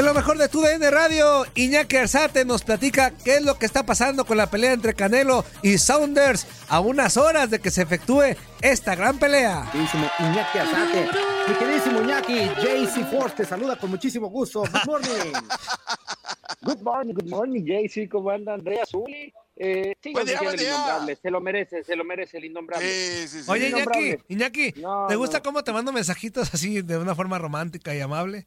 En lo mejor de tu DN Radio, Iñaki Arzate nos platica qué es lo que está pasando con la pelea entre Canelo y Saunders a unas horas de que se efectúe esta gran pelea. Queridísimo Iñaki Arzate, mi queridísimo Iñaki, JC Force te saluda con muchísimo gusto. Good morning. good morning, good morning, JC. ¿Cómo anda Andrea Zuli? Eh, buen día, buen día. Se lo merece, se lo merece el innombrable. Sí, sí, sí. Oye. Iñaki, Iñaki, No, ¿te gusta no. cómo te mando mensajitos así de una forma romántica y amable?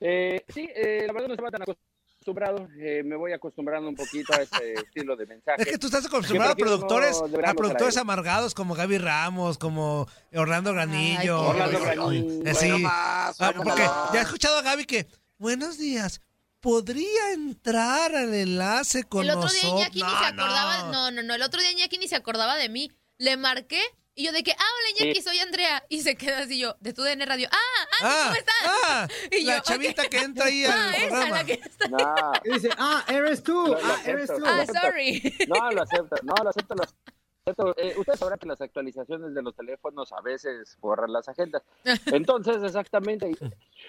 Eh, sí, eh, la verdad no estaba tan acostumbrado. Eh, me voy acostumbrando un poquito a este estilo de mensaje. Es que tú estás acostumbrado a productores, no a productores amargados como Gaby Ramos, como Orlando Granillo. Ay, Orlando Granillo. sí. Bueno, más, Ah, porque ya he escuchado a Gaby que, buenos días, ¿podría entrar al enlace con el otro día nosotros? Iñaki ni se acordaba, no. no, no, el otro día Iñaki ni se acordaba de mí. Le marqué y yo de que, ah, hola Iñaki, soy Andrea. Y se queda así yo, de tu DN Radio, ah, Andy, Ah, ¿cómo estás? ah, Y la yo, chavita ok. que entra ahí Ah, al esa, programa. la que está. No, Y dice, ah, eres tú, Lo- lo ah, eres tú. Ah, sorry. no, lo acepto, no, lo acepto, lo acepto. Eh, ustedes sabrán que las actualizaciones de los teléfonos a veces borran las agendas. Entonces, exactamente,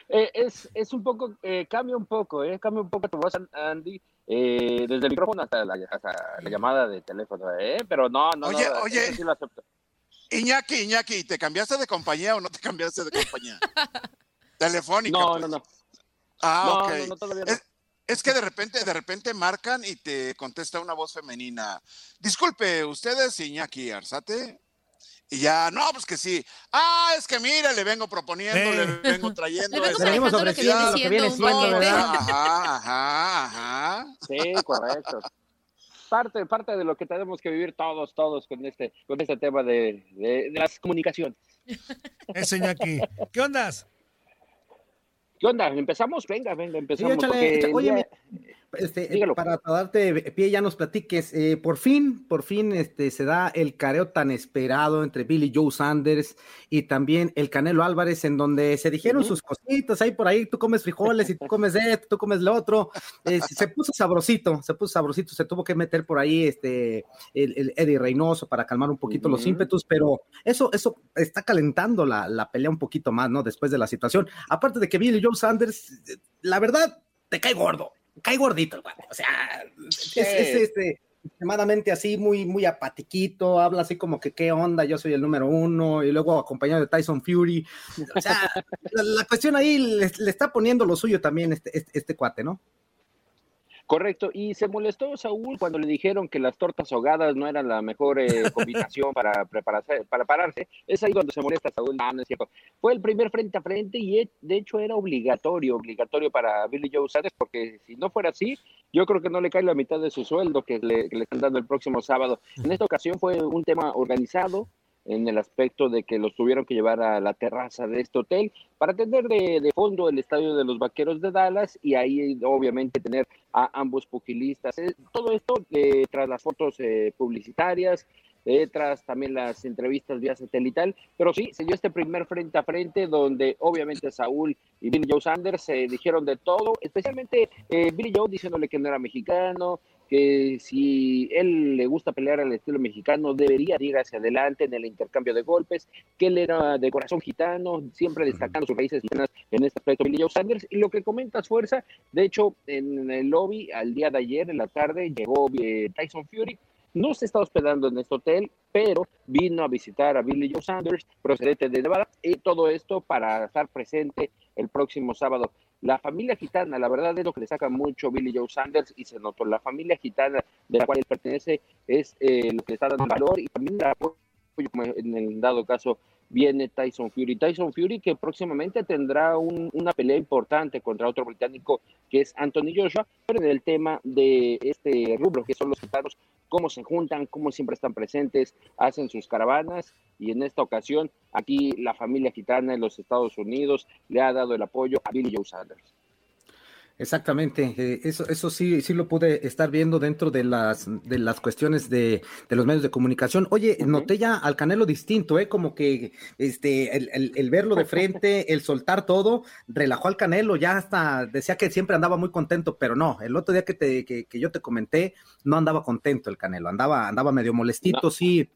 eh, es, es un poco, eh, cambia un poco, eh, cambia un poco tu voz, Andy, eh, desde el micrófono hasta la, hasta la llamada de teléfono, eh, pero no, no, Oye, no, oye. eso sí lo acepto. Iñaki, Iñaki, ¿te cambiaste de compañía o no te cambiaste de compañía? Telefónica. No, pues. no, no. Ah, No, ok. no, no, todavía no. Es, es que de repente, de repente marcan y te contesta una voz femenina. Disculpe, ¿usted es Iñaki Arzate? Y ya, no, pues que sí. Ah, es que mira, le vengo proponiendo, Eh. le vengo trayendo. Le vengo manejando lo que viene siendo. Ajá, ajá, ajá. Sí, correcto. Parte, parte de lo que tenemos que vivir todos, todos con este, con este tema de, las comunicaciones. Eso, Iñaki. ¿Qué ondas? ¿Qué onda? ¿Empezamos? Venga, venga, Sí, empezamos. échale, porque echa- el oye, día- este, Dígalo. para darte pie ya nos platiques, eh, por fin, por fin este, se da el careo tan esperado entre Billy Joe Sanders y también el Canelo Álvarez, en donde se dijeron Ujú. sus cositas, ahí por ahí tú comes frijoles y tú comes esto, tú comes lo otro, Eh, se puso sabrosito, se puso sabrosito, se tuvo que meter por ahí este, el, el Eddie Reynoso para calmar un poquito los Ujú. ímpetus, pero eso, eso está calentando la, la pelea un poquito más, ¿no? Después de la situación, aparte de que Billy Joe Sanders, la verdad, te cae gordo cae gordito, el güey. O sea, es, es, este, extremadamente así, muy, muy apatiquito, habla así como que qué onda, yo soy el número uno, y luego acompañado de Tyson Fury. O sea, la, la cuestión ahí le, le, está poniendo lo suyo también este, este, este cuate, ¿no? Correcto, y se molestó Saúl cuando le dijeron que las tortas ahogadas no eran la mejor eh, combinación para prepararse, para pararse. Es ahí donde se molesta Saúl, no, no es cierto. Fue el primer frente a frente y eh, de hecho era obligatorio, obligatorio para Billy Joe Sanders, porque si no fuera así, yo creo que no le cae la mitad de su sueldo que le, que le están dando el próximo sábado. En esta ocasión fue un tema organizado, en el aspecto de que los tuvieron que llevar a la terraza de este hotel para atender de, fondo el estadio de los Vaqueros de Dallas y ahí obviamente tener a ambos pugilistas. Eh, todo esto eh, tras las fotos eh, publicitarias, eh, tras también las entrevistas vía satelital, pero sí, se dio este primer frente a frente donde obviamente Saúl y Billy Joe Sanders se dijeron de todo, especialmente eh, Billy Joe diciéndole que no era mexicano, que si él le gusta pelear al estilo mexicano, debería ir hacia adelante en el intercambio de golpes, que él era de corazón gitano, siempre destacando sus raíces gitanas en este aspecto, Billy Joe Sanders, y lo que comentas, Fuerza, de hecho, en el lobby, al día de ayer, en la tarde, llegó eh, Tyson Fury, no se está hospedando en este hotel, pero vino a visitar a Billy Joe Sanders, procedente de Nevada, y todo esto para estar presente el próximo sábado. La familia gitana, la verdad es lo que le saca mucho Billy Joe Sanders y se notó. La familia gitana de la cual él pertenece es eh, lo que le está dando valor y también apoyo, en el dado caso viene Tyson Fury. Tyson Fury que próximamente tendrá un, una pelea importante contra otro británico que es Anthony Joshua, pero en el tema de este rubro que son los gitanos, cómo se juntan, cómo siempre están presentes, hacen sus caravanas y en esta ocasión aquí la familia gitana en los Estados Unidos le ha dado el apoyo a Billy Joe Sanders. Exactamente, eh, eso, eso sí, sí lo pude estar viendo dentro de las, de las cuestiones de, de los medios de comunicación. Oye, uh -huh. noté ya al Canelo distinto, ¿eh? Como que este, el, el, el, verlo de frente, el soltar todo, relajó al Canelo, ya hasta decía que siempre andaba muy contento, pero no, el otro día que, te, que, que yo te comenté, no andaba contento el Canelo, andaba, andaba medio molestito, no. sí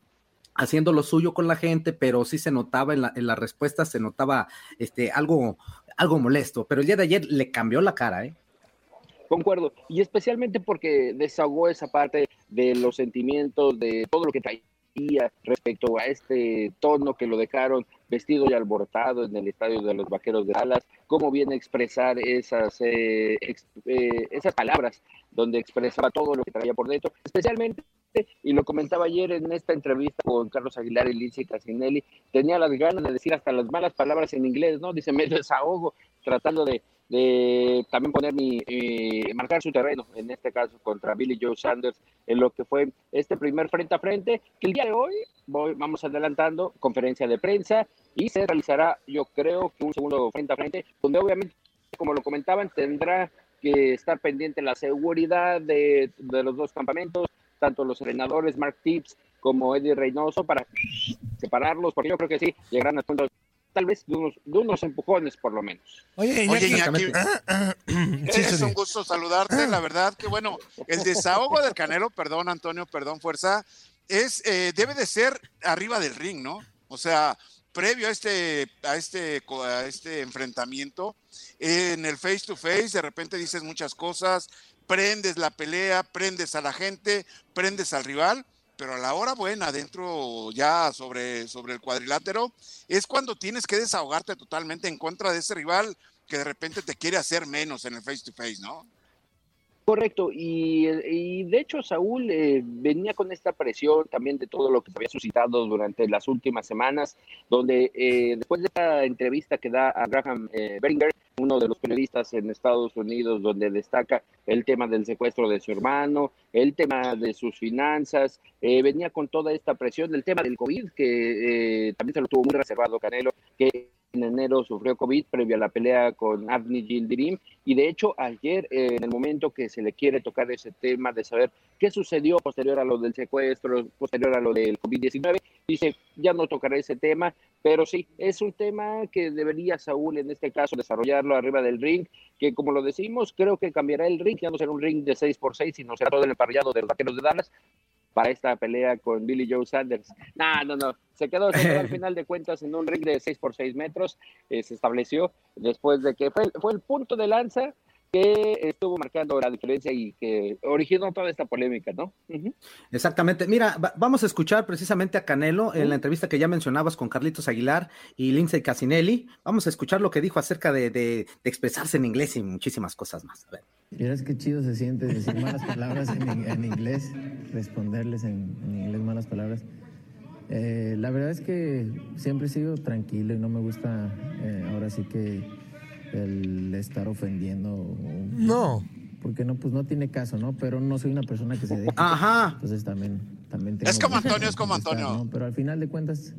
haciendo lo suyo con la gente, pero sí se notaba en la, en la respuesta, se notaba este, algo, algo molesto, pero el día de ayer le cambió la cara, ¿eh? Concuerdo, y especialmente porque desahogó esa parte de los sentimientos, de todo lo que traía respecto a este tono que lo dejaron vestido y alborotado en el estadio de los Vaqueros de Dallas, cómo viene a expresar esas, eh, eh, esas palabras donde expresaba todo lo que traía por dentro, especialmente y lo comentaba ayer en esta entrevista con Carlos Aguilar y Lindsay Casinelli, tenía las ganas de decir hasta las malas palabras en inglés, ¿no? Dice, me desahogo tratando de, de también poner mi, eh, marcar su terreno, en este caso contra Billy Joe Sanders, en lo que fue este primer frente a frente, que el día de hoy voy, vamos adelantando, conferencia de prensa, y se realizará, yo creo, un segundo frente a frente, donde obviamente, como lo comentaban, tendrá que estar pendiente la seguridad de, de los dos campamentos, tanto los entrenadores Mark Tips como Eddie Reynoso, para separarlos, porque yo creo que sí, llegarán a punto tal vez de unos, de unos empujones por lo menos. Oye, Iñaki, Oye, Iñaki sí, es un gusto saludarte, la verdad que bueno, el desahogo del Canelo, perdón Antonio, perdón Fuerza, es eh, debe de ser arriba del ring, ¿no? O sea, previo a este, a este, a este enfrentamiento, en el face to face, de repente dices muchas cosas, prendes la pelea, prendes a la gente, prendes al rival, pero a la hora buena, dentro ya sobre, sobre el cuadrilátero, es cuando tienes que desahogarte totalmente en contra de ese rival que de repente te quiere hacer menos en el face to face, ¿no? Correcto, y, de hecho Saúl eh, venía con esta presión también de todo lo que se había suscitado durante las últimas semanas, donde eh, después de esta entrevista que da a Graham eh, Beringer, uno de los periodistas en Estados Unidos, donde destaca el tema del secuestro de su hermano, el tema de sus finanzas, venía con toda esta presión del tema del COVID, que también se lo tuvo muy reservado Canelo, que en enero sufrió COVID previo a la pelea con Avni Gildirim y de hecho ayer en el momento que se le quiere tocar ese tema de saber qué sucedió posterior a lo del secuestro, posterior a lo del COVID-19, dice ya no tocaré ese tema, pero sí, es un tema que debería Saúl en este caso desarrollarlo arriba del ring, que como lo decimos, creo que cambiará el ring, ya no será un ring de 6x6, sino será todo el emparrillado de los vaqueros de Dallas, para esta pelea con Billy Joe Sanders. No, no, no. Se quedó, al final de cuentas en un ring de 6 por 6 metros. Eh, se estableció después de que fue, fue el punto de lanza que estuvo marcando la diferencia y que originó toda esta polémica, ¿no? Exactamente. Mira, vamos a escuchar precisamente a Canelo en la entrevista que ya mencionabas con Carlitos Aguilar y Lindsay Casinelli. Vamos a escuchar lo que dijo acerca de, expresarse en inglés y muchísimas cosas más. A ver. qué chido se siente decir malas palabras en, inglés, responderles en, inglés malas palabras. Eh, la verdad es que siempre he sido tranquilo y no me gusta eh, ahora sí que el estar ofendiendo. No. Porque no, pues no tiene caso, ¿no? Pero no soy una persona que se deja. Ajá. Entonces también, también Es como Antonio, es como Antonio. Pero al final de cuentas,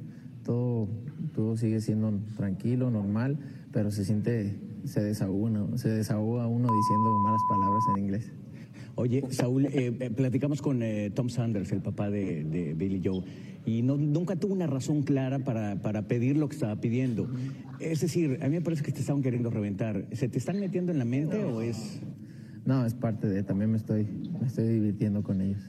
todo, todo sigue siendo tranquilo, normal, pero se siente, se desahoga, uno, se desahoga uno diciendo malas palabras en inglés. Oye, Saúl, eh, eh, platicamos con eh, Tom Sanders, el papá de, Billy Joe y no, nunca tuvo una razón clara para, para, pedir lo que estaba pidiendo. Es decir, a mí me parece que te estaban queriendo reventar. ¿Se te están metiendo en la mente o es...? No, es parte de... También me estoy, me estoy divirtiendo con ellos.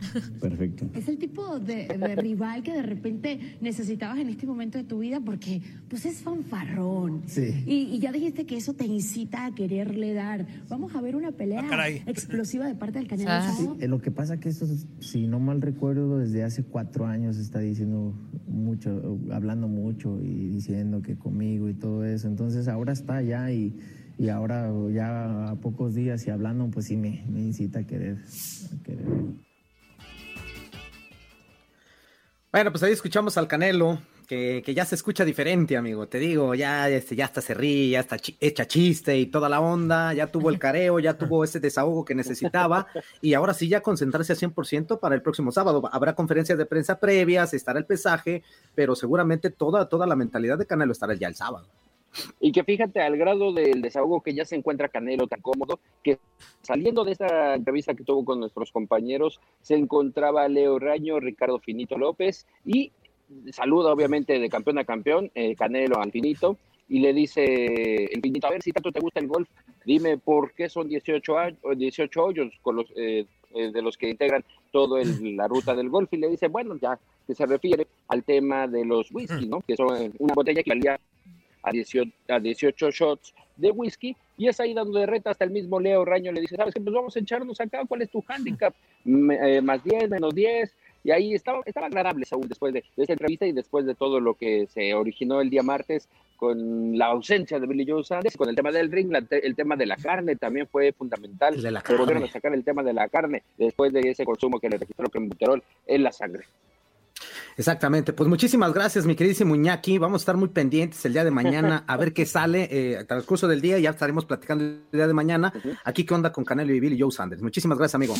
Perfecto. Es el tipo de, rival que de repente necesitabas en este momento de tu vida porque pues es fanfarrón. Sí. Y, ya dijiste que eso te incita a quererle dar. Vamos a ver una pelea ah, explosiva de parte del Canelo. Ah. Eh, lo que pasa que esto, si no mal recuerdo, desde hace cuatro años está diciendo mucho, hablando mucho y diciendo que conmigo y todo eso. Entonces ahora está ya y y ahora ya a pocos días y hablando, pues sí me, me incita a querer, a querer Bueno, pues ahí escuchamos al Canelo, que, ya se escucha diferente, amigo. Te digo, ya, este, ya hasta se ríe, ya está hecha chiste y toda la onda, ya tuvo el careo, ya tuvo ese desahogo que necesitaba y ahora sí ya concentrarse al 100% para el próximo sábado. Habrá conferencias de prensa previas, estará el pesaje, pero seguramente toda, toda la mentalidad de Canelo estará ya el sábado. Y que fíjate al grado del desahogo que ya se encuentra Canelo tan cómodo, que saliendo de esta entrevista que tuvo con nuestros compañeros, se encontraba Leo Raño, Ricardo Finito López y saluda obviamente de campeón a campeón, eh, Canelo al Finito, y le dice el Finito, a ver si tanto te gusta el golf, dime por qué son 18, 18 hoyos con los, eh, eh, de los que integran toda la ruta del golf, y le dice, bueno, ya que se refiere al tema de los whisky, ¿no? Que son una botella que valía a 18, a 18 shots de whisky y es ahí donde reta hasta el mismo Leo Raño le dice, ¿sabes qué? Pues vamos a echarnos acá, ¿cuál es tu handicap? Eh, más 10, menos 10. Y ahí estaba, estaba agradable Saúl después de, de esta entrevista y después de todo lo que se originó el día martes con la ausencia de Billy Joe Sanders, con el tema del ring, la el tema de la carne también fue fundamental. El de la Se volvieron carne. a sacar el tema de la carne después de ese consumo que le registró clenbuterol en la sangre. Exactamente, pues muchísimas gracias, mi queridísimo Iñaki. Vamos a estar muy pendientes el día de mañana a ver qué sale eh, al transcurso del día. Ya estaremos platicando el día de mañana. Aquí, ¿qué onda con Canelo y Billy Joe Sanders? Muchísimas gracias, amigo.